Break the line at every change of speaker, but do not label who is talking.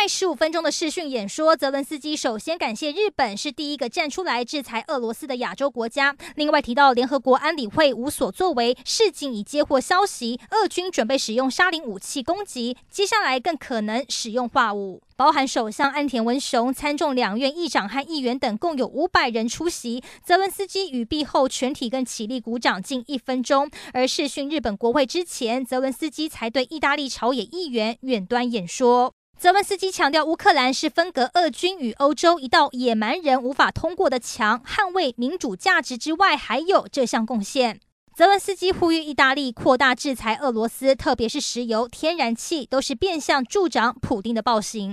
在十五分钟的视讯演说，泽伦斯基首先感谢日本是第一个站出来制裁俄罗斯的亚洲国家。另外提到联合国安理会无所作为，示警已接获消息，俄军准备使用沙林武器攻击，接下来更可能使用化武。包含首相岸田文雄、参众两院议长和议员等，共有五百人出席。泽伦斯基与毕后，全体更起立鼓掌近一分钟。而视讯日本国会之前，泽伦斯基才对意大利朝野议员远端演说。泽文斯基强调，乌克兰是分隔俄军与欧洲一道野蛮人无法通过的墙，捍卫民主价值之外，还有这项贡献。泽文斯基呼吁意大利扩大制裁俄罗斯，特别是石油、天然气，都是变相助长普丁的暴行。